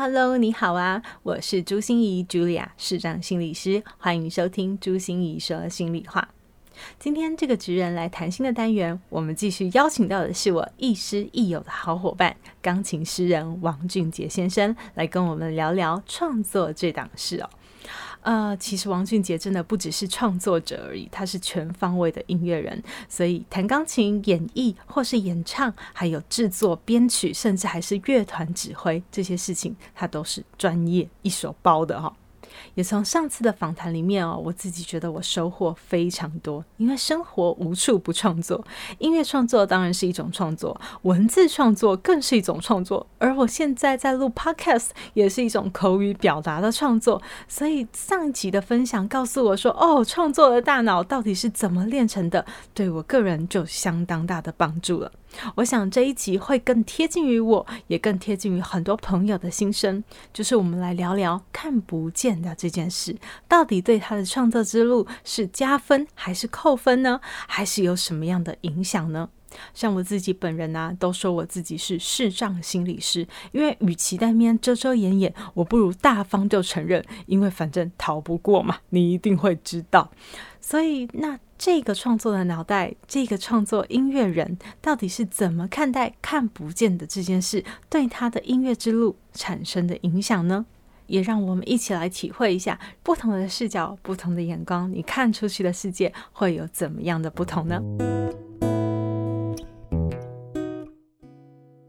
Hello，你好啊，我是朱心怡 Julia，市长心理师，欢迎收听朱心怡说心里话。今天这个职人来谈心的单元，我们继续邀请到的是我亦师亦友的好伙伴，钢琴诗人王俊杰先生，来跟我们聊聊创作这档事哦。呃，其实王俊杰真的不只是创作者而已，他是全方位的音乐人，所以弹钢琴、演绎或是演唱，还有制作、编曲，甚至还是乐团指挥这些事情，他都是专业一手包的哈、也从上次的访谈里面哦，我自己觉得我收获非常多，因为生活无处不创作，音乐创作当然是一种创作，文字创作更是一种创作，而我现在在录 Podcast 也是一种口语表达的创作。所以上一集的分享告诉我说，哦，创作的大脑到底是怎么练成的，对我个人就相当大的帮助了。我想这一集会更贴近于我，也更贴近于很多朋友的心声。就是我们来聊聊看不见的这件事，到底对他的创作之路是加分还是扣分呢？还是有什么样的影响呢？像我自己本人啊，都说我自己是视障心理师，因为与其在那边遮遮掩掩，我不如大方就承认，因为反正逃不过嘛，你一定会知道。所以那。这个创作的脑袋，这个创作音乐人到底是怎么看待看不见的这件事对他的音乐之路产生的影响呢？也让我们一起来体会一下不同的视角、不同的眼光，你看出去的世界会有怎么样的不同呢？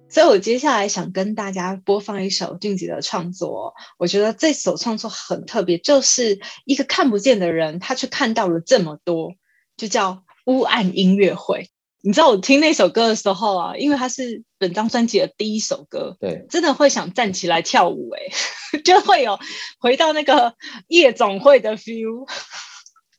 所以我接下来想跟大家播放一首俊杰的创作，我觉得这首创作很特别，就是一个看不见的人，他却看到了这么多。就叫乌暗音乐会，你知道我听那首歌的时候啊，因为它是本张专辑的第一首歌，对，真的会想站起来跳舞，哎，就会有回到那个夜总会的 feel。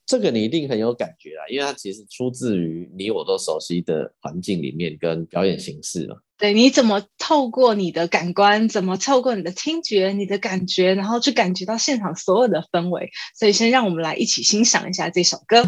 这个你一定很有感觉啊，因为它其实出自于你我都熟悉的环境里面跟表演形式了。对，你怎么透过你的感官，怎么透过你的听觉、你的感觉，然后去感觉到现场所有的氛围。所以先让我们来一起欣赏一下这首歌。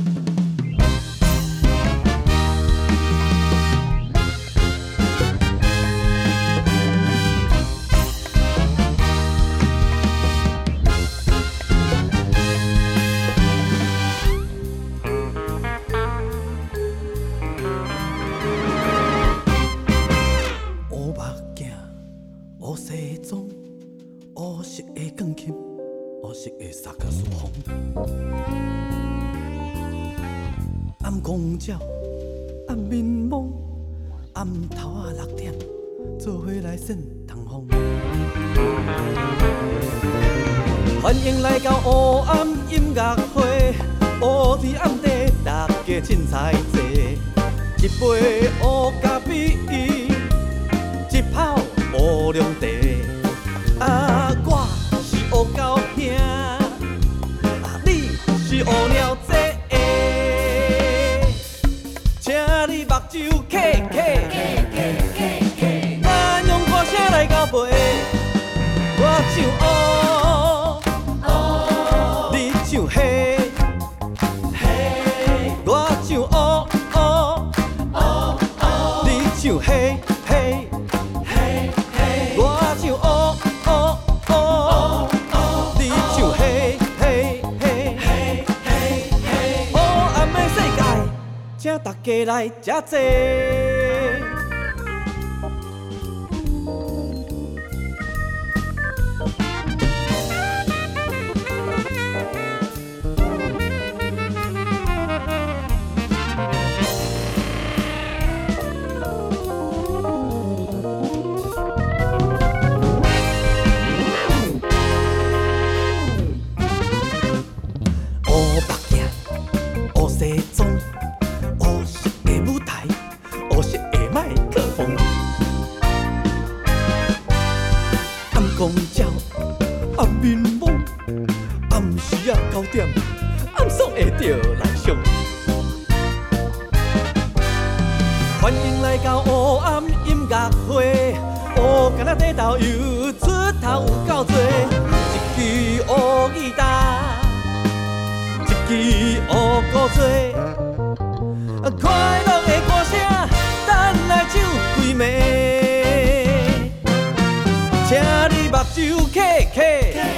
欢迎来到黑暗音乐会，乌天暗地，大家凊彩坐，一杯黑咖啡，一泡乌龙茶。请大家来吃坐。乌鼓吹，快乐的歌声等来酒鬼暝，请你目睭开开。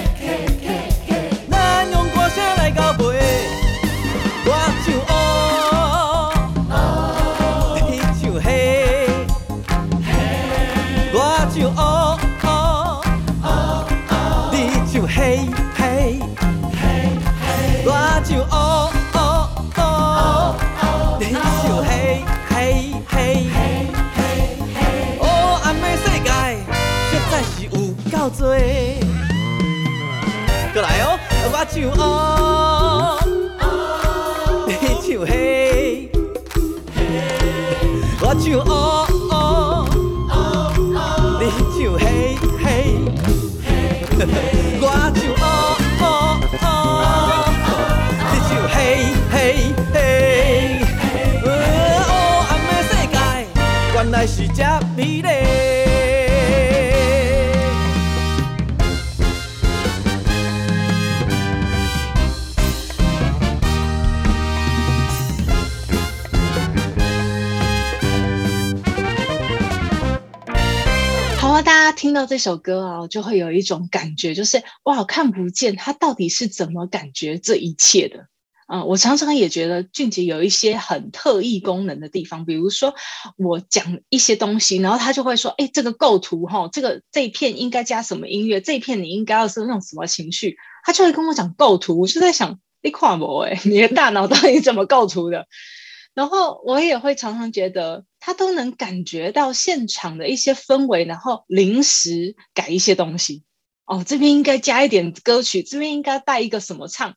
唱哦，你唱嘿，我唱哦哦，你唱嘿嘿，听到这首歌啊，就会有一种感觉，就是哇，看不见他到底是怎么感觉这一切的啊、我常常也觉得俊杰有一些很特异功能的地方，比如说我讲一些东西，然后他就会说：“哎，这个构图哈，这个这一片应该加什么音乐？这一片你应该要是用什么情绪？”他就会跟我讲构图，我就在想，你跨模哎，你的大脑到底怎么构图的？然后我也会常常觉得，他都能感觉到现场的一些氛围，然后临时改一些东西。哦，这边应该加一点歌曲，这边应该带一个什么唱，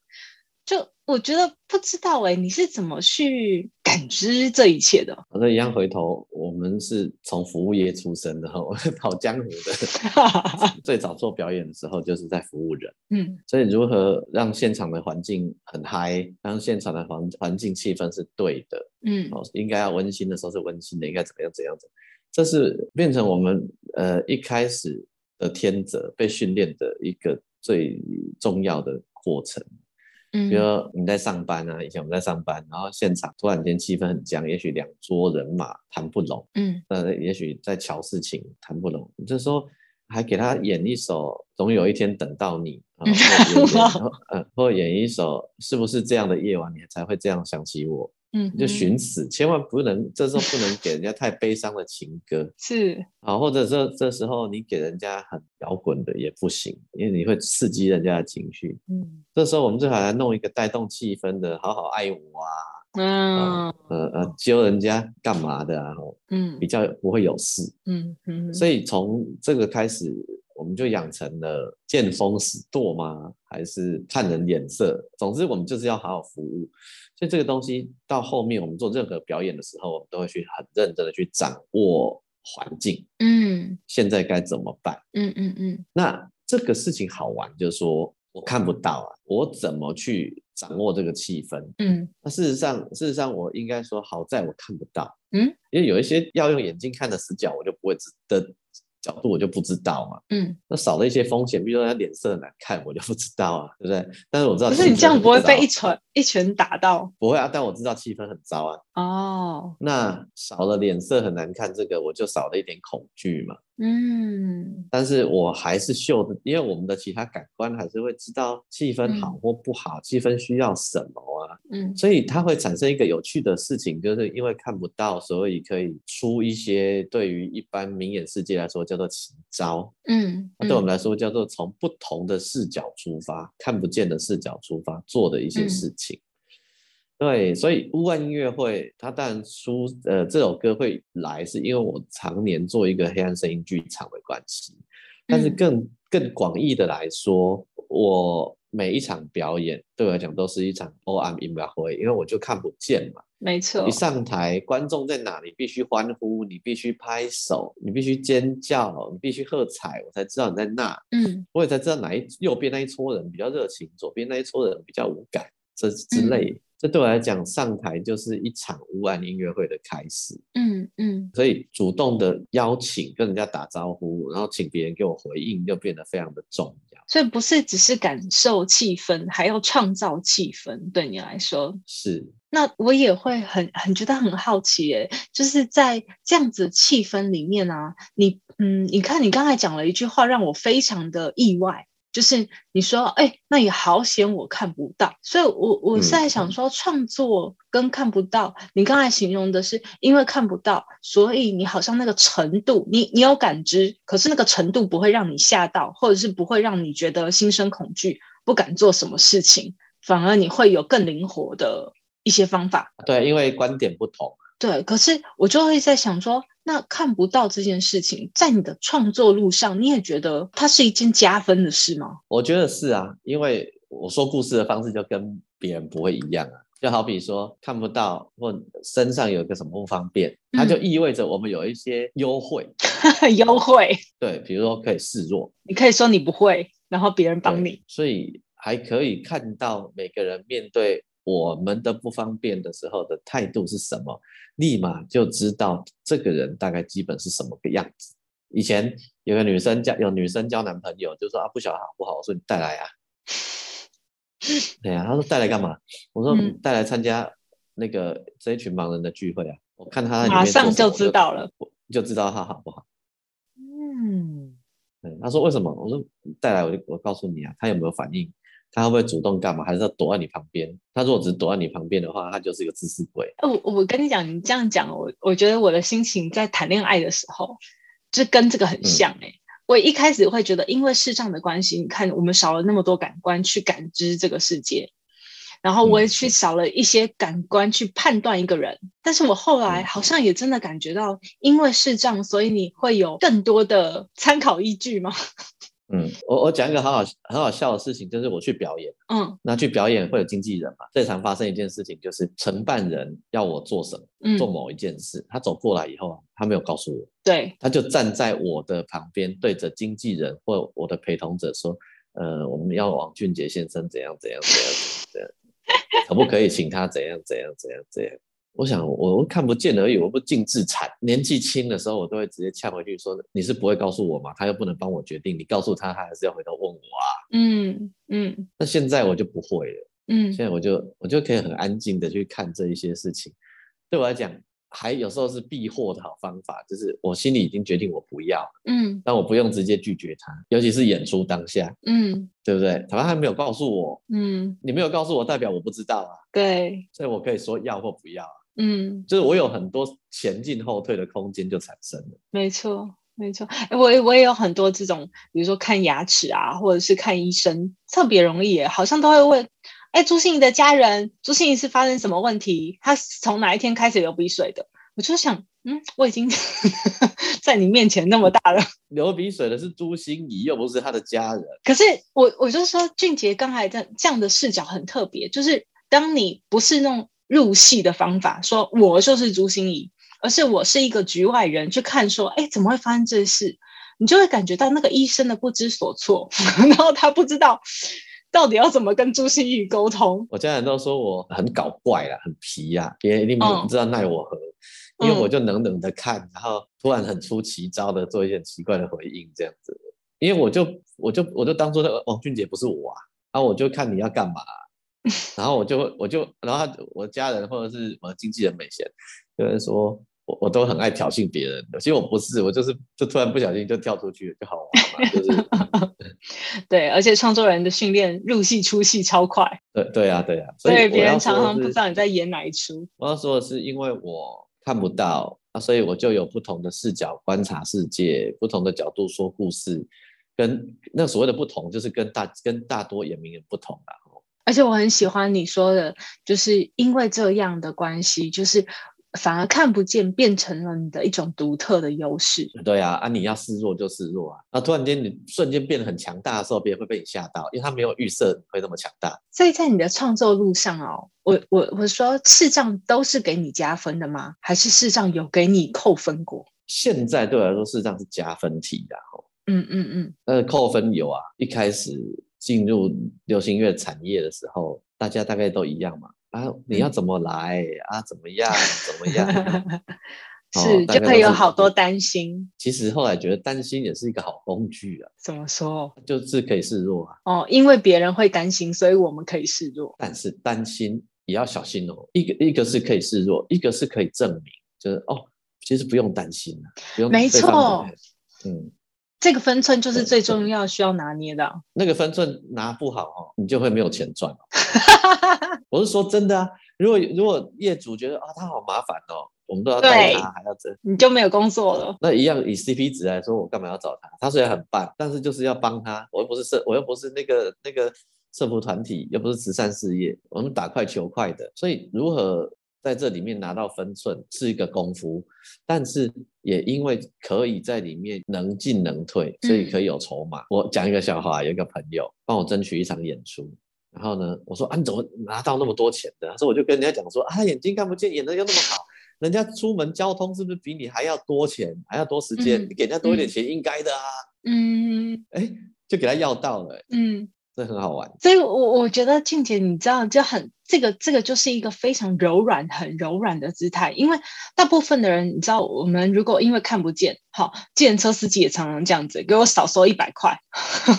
就。我觉得不知道哎，你是怎么去感知这一切的？反正一样，回头我们是从服务业出身的，我是跑江湖的。最早做表演的时候，就是在服务人。嗯，所以如何让现场的环境很嗨，让现场的环环境气氛是对的。嗯，哦，应该要温馨的时候是温馨的，应该怎么样怎样怎样，这是变成我们呃一开始的天择被训练的一个最重要的过程。比如说你在上班啊，以前我们在上班，然后现场突然间气氛很僵，也许两桌人马谈不拢，嗯，呃，也许在瞧事情谈不拢，这时候还给他演一首《总有一天等到你》，然后 呃，或演一首是不是这样的夜晚你才会这样想起我？嗯，就寻死，千万不能，这时候不能给人家太悲伤的情歌，是啊，或者这这时候你给人家很摇滚的也不行，因为你会刺激人家的情绪。嗯，这时候我们最好来弄一个带动气氛的，好好爱我啊，嗯，呃呃，揪人家干嘛的啊？嗯，比较不会有事。嗯嗯，所以从这个开始，我们就养成了见风使舵吗？还是看人脸色？总之，我们就是要好好服务。所以这个东西到后面，我们做任何表演的时候，我们都会去很认真的去掌握环境。嗯，现在该怎么办？嗯嗯嗯。那这个事情好玩，就是说我看不到啊，我怎么去掌握这个气氛？嗯，那事实上，事实上我应该说，好在我看不到。嗯，因为有一些要用眼睛看的死角，我就不会知的。角度我就不知道嘛，嗯，那少了一些风险，比如说他脸色很难看，我就不知道啊，对不对？但是我知道，可是你这样不会被一拳一拳打到？不会啊，但我知道气氛很糟啊。哦，那少了脸色很难看，这个我就少了一点恐惧嘛。嗯，但是我还是秀的，因为我们的其他感官还是会知道气氛好或不好，嗯、气氛需要什么啊？嗯，所以它会产生一个有趣的事情，就是因为看不到，所以可以出一些对于一般明眼世界来说叫做奇招。嗯，对我们来说叫做从不同的视角出发，看不见的视角出发做的一些事情。嗯对，所以乌暗音乐会，它当然出呃这首歌会来，是因为我常年做一个黑暗声音剧场的关系。但是更更广义的来说，我每一场表演对我来讲都是一场黑暗音乐会，因为我就看不见嘛。没错，一上台，观众在哪里，必须欢呼，你必须拍手，你必须尖叫，你必须喝彩，我才知道你在那。嗯，我也才知道哪一右边那一撮人比较热情，左边那一撮人比较无感。这之类。嗯这对我来讲，上台就是一场乌岸音乐会的开始。嗯嗯，所以主动的邀请跟人家打招呼，然后请别人给我回应，就变得非常的重要。所以不是只是感受气氛，还要创造气氛。对你来说是。那我也会很很觉得很好奇，诶，就是在这样子的气氛里面啊，你嗯，你看你刚才讲了一句话，让我非常的意外。就是你说，哎、欸，那也好险，我看不到。所以我，我我是在想说，创作跟看不到，嗯、你刚才形容的是因为看不到，所以你好像那个程度，你你有感知，可是那个程度不会让你吓到，或者是不会让你觉得心生恐惧，不敢做什么事情，反而你会有更灵活的一些方法。对，因为观点不同。对，可是我就会在想说，那看不到这件事情，在你的创作路上，你也觉得它是一件加分的事吗？我觉得是啊，因为我说故事的方式就跟别人不会一样啊。就好比说看不到或身上有个什么不方便，它就意味着我们有一些优惠。优惠。对，比如说可以示弱，你可以说你不会，然后别人帮你。所以还可以看到每个人面对我们的不方便的时候的态度是什么。立马就知道这个人大概基本是什么个样子。以前有个女生交有女生交男朋友，就说啊不晓得好不好，我说你带来啊。对呀、啊，他说带来干嘛？我说带来参加那个这一群盲人的聚会啊。我看他马上就知道了，就知道他好不好。嗯，对，他说为什么？我说带来我就我告诉你啊，他有没有反应？他会不会主动干嘛？还是要躲在你旁边？他如果只是躲在你旁边的话，他就是一个自私鬼。我我跟你讲，你这样讲，我我觉得我的心情在谈恋爱的时候，就跟这个很像哎、欸。嗯、我一开始会觉得，因为视障的关系，你看我们少了那么多感官去感知这个世界，然后我也去少了一些感官去判断一个人。嗯、但是我后来好像也真的感觉到，因为视障，所以你会有更多的参考依据吗？嗯，我我讲一个很好很好笑的事情，就是我去表演，嗯，那去表演会有经纪人嘛？最常发生一件事情就是承办人要我做什么，嗯，做某一件事，他走过来以后，他没有告诉我，对，他就站在我的旁边，对着经纪人或我的陪同者说，呃，我们要王俊杰先生怎样怎样怎样怎样，怎样，可不可以请他怎样怎样怎样怎样？我想我看不见而已，我不尽自残。年纪轻的时候，我都会直接呛回去说：“你是不会告诉我吗？他又不能帮我决定，你告诉他，他还是要回头问我啊。嗯”嗯嗯。那现在我就不会了。嗯。现在我就我就可以很安静的去看这一些事情。对我来讲，还有时候是避祸的好方法，就是我心里已经决定我不要。嗯。但我不用直接拒绝他，尤其是演出当下。嗯。对不对？他还没有告诉我。嗯。你没有告诉我，代表我不知道啊。对。所以我可以说要或不要。嗯，就是我有很多前进后退的空间就产生了。没错，没错。哎，我我也有很多这种，比如说看牙齿啊，或者是看医生，特别容易，好像都会问，哎，朱心怡的家人，朱心怡是发生什么问题？他从哪一天开始流鼻水的？我就想，嗯，我已经 在你面前那么大了，流鼻水的是朱心怡，又不是他的家人。可是我我就说，俊杰刚才这这样的视角很特别，就是当你不是那种。入戏的方法，说我就是朱心怡，而是我是一个局外人去看，说，哎，怎么会发生这事？你就会感觉到那个医生的不知所措，然后他不知道到底要怎么跟朱心怡沟通。我家人都说我很搞怪啦，很皮呀，别人一定不知道奈我何，嗯、因为我就冷冷的看，然后突然很出奇招的做一些奇怪的回应，这样子。因为我就我就我就当做那个王俊杰不是我啊，然后我就看你要干嘛。然后我就我就然后我家人或者是我的经纪人美贤，有人说我我都很爱挑衅别人的，其实我不是，我就是就突然不小心就跳出去了，就好玩嘛，就是 对，而且创作人的训练入戏出戏超快，对对啊对啊，所以别人常常不知道你在演哪一出。我要说的是，因为我看不到啊，所以我就有不同的视角观察世界，不同的角度说故事，跟那所谓的不同，就是跟大跟大多演名人不同啊。而且我很喜欢你说的，就是因为这样的关系，就是反而看不见变成了你的一种独特的优势。对啊，啊，你要示弱就示弱啊，那突然间你瞬间变得很强大的时候，别人会被你吓到，因为他没有预设会那么强大。所以在你的创作路上哦，我我我说视障都是给你加分的吗？还是视障有给你扣分过？现在对我来说，视障是加分题的。嗯嗯嗯，呃，扣分有啊，一开始进入流行乐产业的时候，大家大概都一样嘛。啊，你要怎么来、嗯、啊？怎么样？怎么样？是，哦、就会有好多担心。其实后来觉得担心也是一个好工具啊。怎么说？就是可以示弱啊。哦，因为别人会担心，所以我们可以示弱。但是担心也要小心哦。一个一个是可以示弱，一个是可以证明，就是哦，其实不用担心了，不用。没错。嗯。这个分寸就是最重要，需要拿捏的。那个分寸拿不好哦，你就会没有钱赚。我是说真的啊，如果如果业主觉得啊、哦，他好麻烦哦，我们都要带他，还要这，你就没有工作了。那一样以 CP 值来说，我干嘛要找他？他虽然很棒，但是就是要帮他。我又不是社，我又不是那个那个社服团体，又不是慈善事业，我们打快求快的。所以如何？在这里面拿到分寸是一个功夫，但是也因为可以在里面能进能退，所以可以有筹码。嗯、我讲一个笑话，有一个朋友帮我争取一场演出，然后呢，我说啊，你怎么拿到那么多钱的？所以我就跟人家讲说啊，眼睛看不见，演的又那么好，人家出门交通是不是比你还要多钱，还要多时间？嗯、你给人家多一点钱，应该的啊。嗯，哎，就给他要到了。嗯。这很好玩，所以我我觉得静姐，你知道，就很这个这个就是一个非常柔软、很柔软的姿态。因为大部分的人，你知道，我们如果因为看不见，好，计程车司机也常常这样子，给我少收一百块，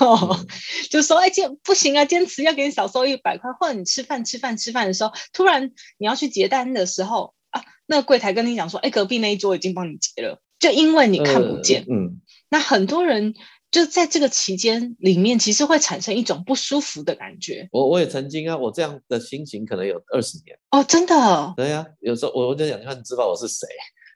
嗯、就说哎，坚不行啊，坚持要给你少收一百块。或者你吃饭吃饭吃饭的时候，突然你要去结单的时候啊，那个柜台跟你讲说，哎，隔壁那一桌已经帮你结了，就因为你看不见，呃、嗯，那很多人。就在这个期间里面，其实会产生一种不舒服的感觉。我我也曾经啊，我这样的心情可能有二十年哦，真的。对呀、啊，有时候我我就想，你看，你知道我是谁？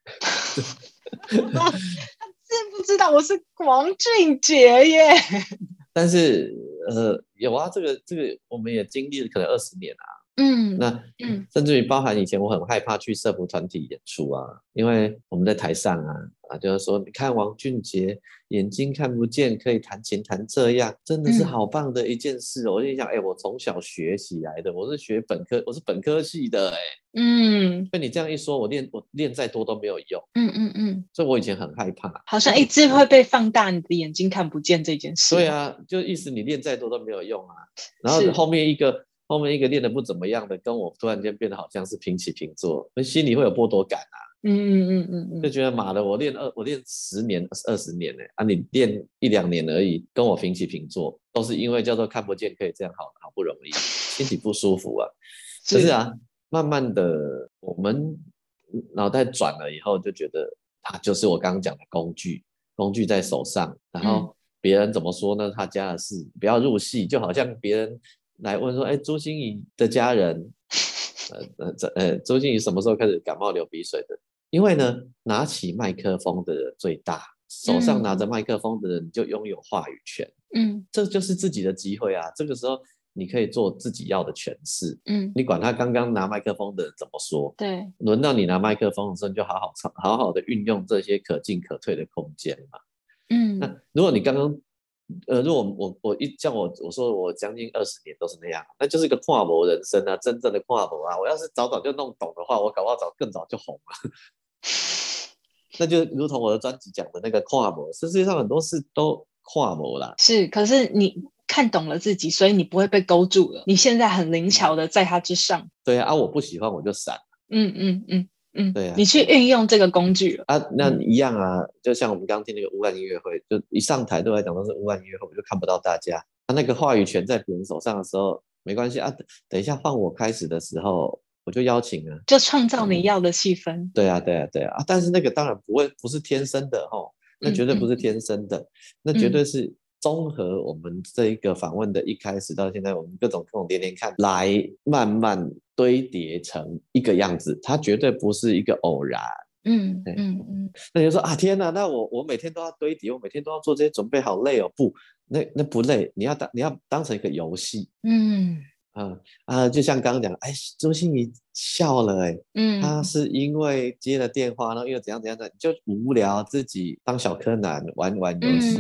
他知不知道我是王俊杰耶？但是呃，有啊，这个这个我们也经历了可能二十年啊。嗯，那嗯，甚至于包含以前我很害怕去社福团体演出啊，因为我们在台上啊啊，就是说你看王俊杰眼睛看不见，可以弹琴弹这样，真的是好棒的一件事。嗯、我就想，哎、欸，我从小学起来的，我是学本科，我是本科系的、欸，哎，嗯，被你这样一说，我练我练再多都没有用。嗯嗯嗯，所以我以前很害怕，好像一直会被放大你的眼睛看不见这件事。对啊，就意思你练再多都没有用啊。然后后面一个。后面一个练得不怎么样的，跟我突然间变得好像是平起平坐，那心里会有剥夺感啊。嗯嗯嗯嗯嗯，就觉得妈的，我练二，我练十年、二十年呢，啊，你练一两年而已，跟我平起平坐，都是因为叫做看不见可以这样好，好不容易，心里不舒服啊。是，是啊，慢慢的我们脑袋转了以后，就觉得它就是我刚刚讲的工具，工具在手上，然后别人怎么说呢？他家的事不要入戏，就好像别人。来问说，哎，朱星仪的家人，呃呃这呃，朱星仪什么时候开始感冒流鼻水的？因为呢，拿起麦克风的人最大，手上拿着麦克风的人就拥有话语权。嗯，这就是自己的机会啊！这个时候你可以做自己要的诠释。嗯，你管他刚刚拿麦克风的人怎么说？对，轮到你拿麦克风的时候，你就好好唱，好好的运用这些可进可退的空间嘛。嗯，那如果你刚刚。呃，如果我我一像我我说我将近二十年都是那样，那就是一个跨模人生啊，真正的跨模啊。我要是早早就弄懂的话，我搞不好早更早就红了。那就如同我的专辑讲的那个跨模，实际上很多事都跨模啦。是，可是你看懂了自己，所以你不会被勾住了。你现在很灵巧的在它之上。对啊，啊我不喜欢我就闪。嗯嗯嗯。嗯，对啊，你去运用这个工具啊，那一样啊，就像我们刚刚听那个乌兰音乐会，就一上台对我来讲都是乌兰音乐会，我就看不到大家。他、啊、那个话语权在别人手上的时候，没关系啊，等一下换我开始的时候，我就邀请啊，就创造你要的气氛。对啊，对啊，对啊，啊，但是那个当然不会，不是天生的哦，那绝对不是天生的，嗯嗯。那绝对是综合我们这一个访问的一开始到现在，我们各种各种点点看来慢慢。堆叠成一个样子，它绝对不是一个偶然。嗯嗯嗯。那你就说啊，天哪，那我我每天都要堆叠，我每天都要做这些准备，好累哦。不，那那不累，你要当你要当成一个游戏。嗯啊啊，就像刚刚讲，哎，朱芯仪笑了，哎，嗯，他是因为接了电话，然后又怎样怎样的，就无聊，自己当小柯南玩玩游戏，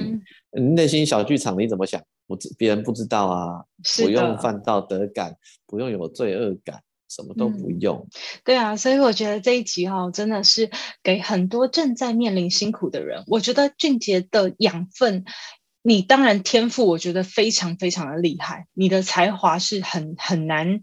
嗯、内心小剧场你怎么想？我别人不知道啊，不用犯道德感，不用有罪恶感，什么都不用。嗯、对啊，所以我觉得这一集哈、哦，真的是给很多正在面临辛苦的人。我觉得俊杰的养分你当然天赋，我觉得非常非常的厉害，你的才华是很很难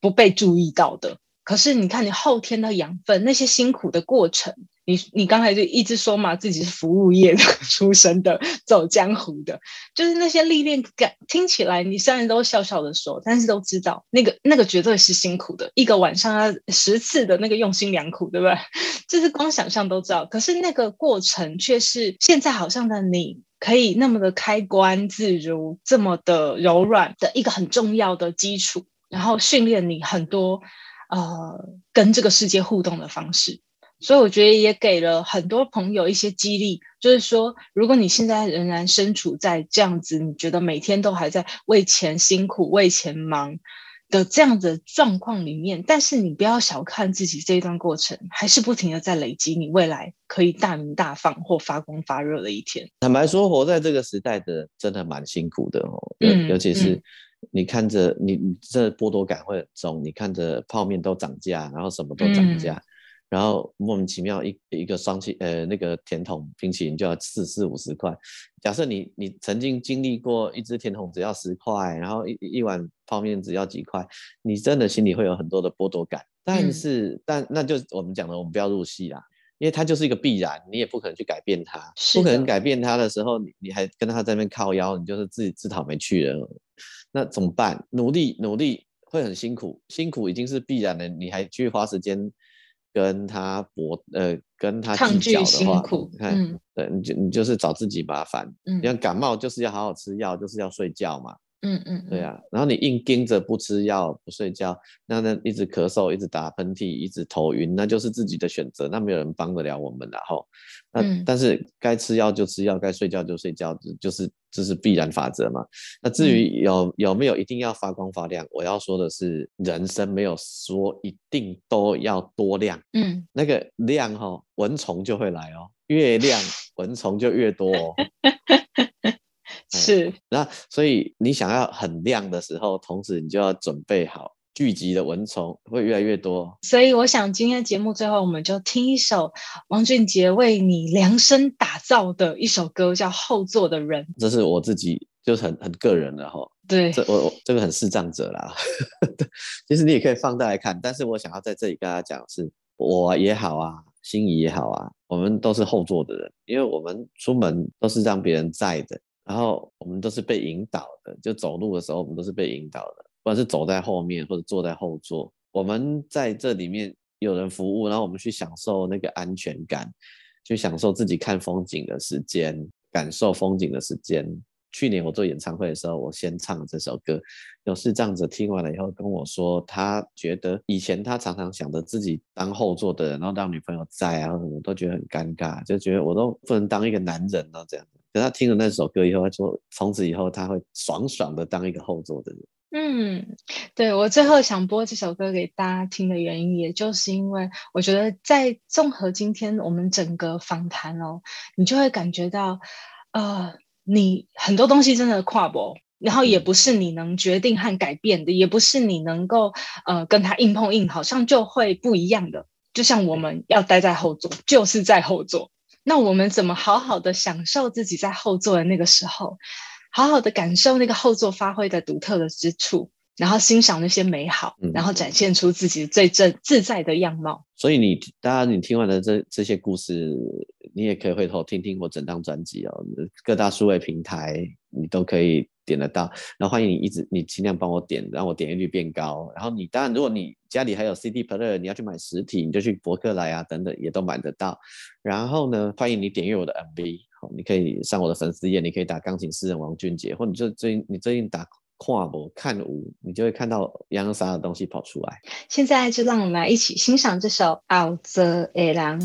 不被注意到的。可是你看，你后天的养分，那些辛苦的过程，你你刚才就一直说嘛，自己是服务业 出身的，走江湖的，就是那些历练感，听起来你虽然都笑笑的说，但是都知道那个那个绝对是辛苦的，一个晚上要十次的那个用心良苦，对不对？就是光想象都知道。可是那个过程却是现在好像的你可以那么的开关自如，这么的柔软的一个很重要的基础，然后训练你很多。呃，跟这个世界互动的方式，所以我觉得也给了很多朋友一些激励，就是说，如果你现在仍然身处在这样子，你觉得每天都还在为钱辛苦、为钱忙的这样的状况里面，但是你不要小看自己这一段过程，还是不停的在累积你未来可以大鸣大放或发光发热的一天。坦白说，活在这个时代的真的蛮辛苦的哦，嗯，尤其是。嗯你看着你，你这剥夺感会很重。你看着泡面都涨价，然后什么都涨价，嗯、然后莫名其妙一一个双气呃那个甜筒冰淇淋就要四四五十块。假设你你曾经经历过一支甜筒只要十块，然后一一碗泡面只要几块，你真的心里会有很多的剥夺感。但是、嗯、但那就我们讲的，我们不要入戏啦，因为它就是一个必然，你也不可能去改变它，不可能改变它的时候，你你还跟他在那边靠腰，你就是自己自讨没趣了。那怎么办？努力努力会很辛苦，辛苦已经是必然的。你还去花时间跟他搏，呃，跟他计较的话，你看，嗯、对，你就你就是找自己麻烦。嗯，你像感冒就是要好好吃药，就是要睡觉嘛。嗯嗯，对啊。然后你硬盯着不吃药不睡觉，那那一直咳嗽，一直打喷嚏，一直头晕，那就是自己的选择，那没有人帮得了我们。然后，那、嗯、但是该吃药就吃药，该睡觉就睡觉，就是。这是必然法则嘛？那至于有、嗯、有没有一定要发光发亮，我要说的是，人生没有说一定都要多亮。嗯，那个亮哈、哦，蚊虫就会来哦，越亮 蚊虫就越多哦。是，那所以你想要很亮的时候，同时你就要准备好。聚集的蚊虫会越来越多，所以我想今天节目最后我们就听一首王俊杰为你量身打造的一首歌，叫《后座的人》。这是我自己就是很很个人的哈，对，这我这个很视障者啦。其实你也可以放大来看，但是我想要在这里跟大家讲的是，我也好啊，心仪也好啊，我们都是后座的人，因为我们出门都是让别人载的，然后我们都是被引导的，就走路的时候我们都是被引导的。不管是走在后面或者坐在后座，我们在这里面有人服务，然后我们去享受那个安全感，去享受自己看风景的时间，感受风景的时间。去年我做演唱会的时候，我先唱这首歌，有视障者听完了以后跟我说，他觉得以前他常常想着自己当后座的人，然后让女朋友在啊，我都觉得很尴尬，就觉得我都不能当一个男人了这样。可他听了那首歌以后，他说从此以后他会爽爽的当一个后座的人。嗯，对，我最后想播这首歌给大家听的原因，也就是因为我觉得在综合今天我们整个访谈哦，你就会感觉到，呃，你很多东西真的跨博，然后也不是你能决定和改变的，也不是你能够呃跟他硬碰硬，好像就会不一样的。就像我们要待在后座，就是在后座，那我们怎么好好的享受自己在后座的那个时候？好好的感受那个后座发挥的独特的之处，然后欣赏那些美好，嗯、然后展现出自己最正自在的样貌。所以你，大家你听完了这这些故事，你也可以回头听听我整张专辑哦，各大数位平台你都可以点得到。然后欢迎你一直你尽量帮我点，让我点击率变高。然后你当然，如果你家里还有 CD player，你要去买实体，你就去博客来啊等等，也都买得到。然后呢，欢迎你点阅我的 MV。你可以上我的粉丝页，你可以打钢琴诗人王俊杰，或者你就最近你最近打跨步看舞，你就会看到洋洋洒洒的东西跑出来。现在就让我们来一起欣赏这首《后座的人》。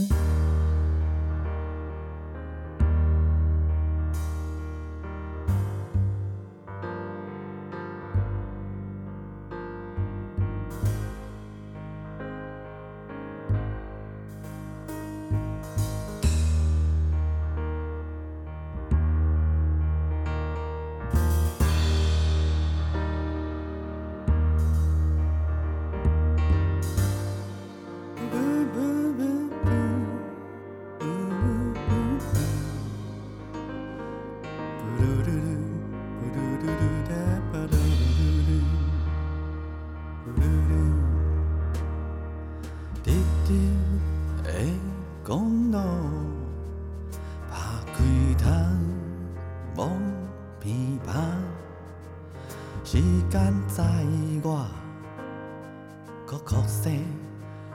搁哭声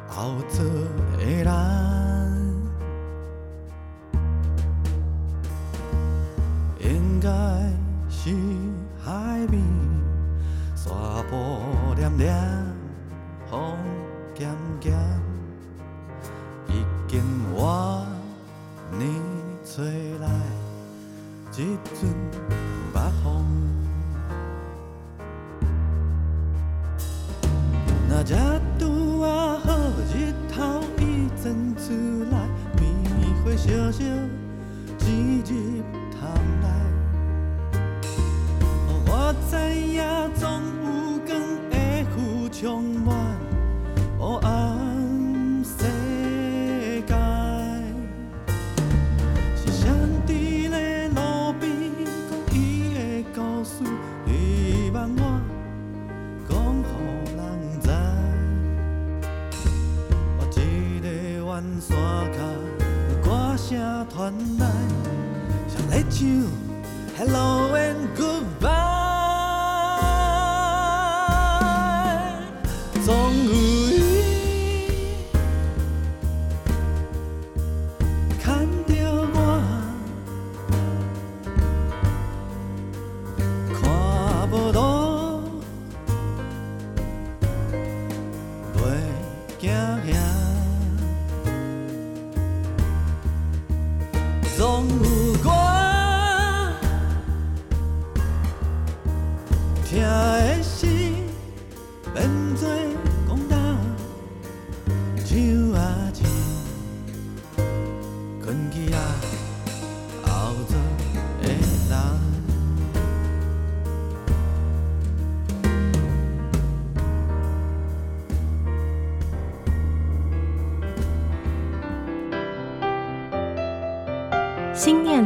后做的人，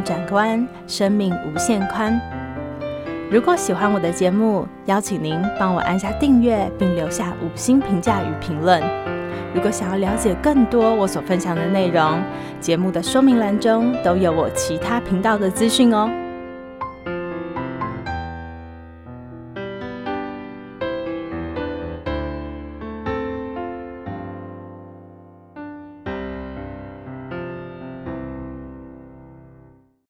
心念转关，生命无限宽。如果喜欢我的节目，邀请您帮我按下订阅，并留下五星评价与评论。如果想要了解更多我所分享的内容，节目的说明栏中都有我其他频道的资讯哦。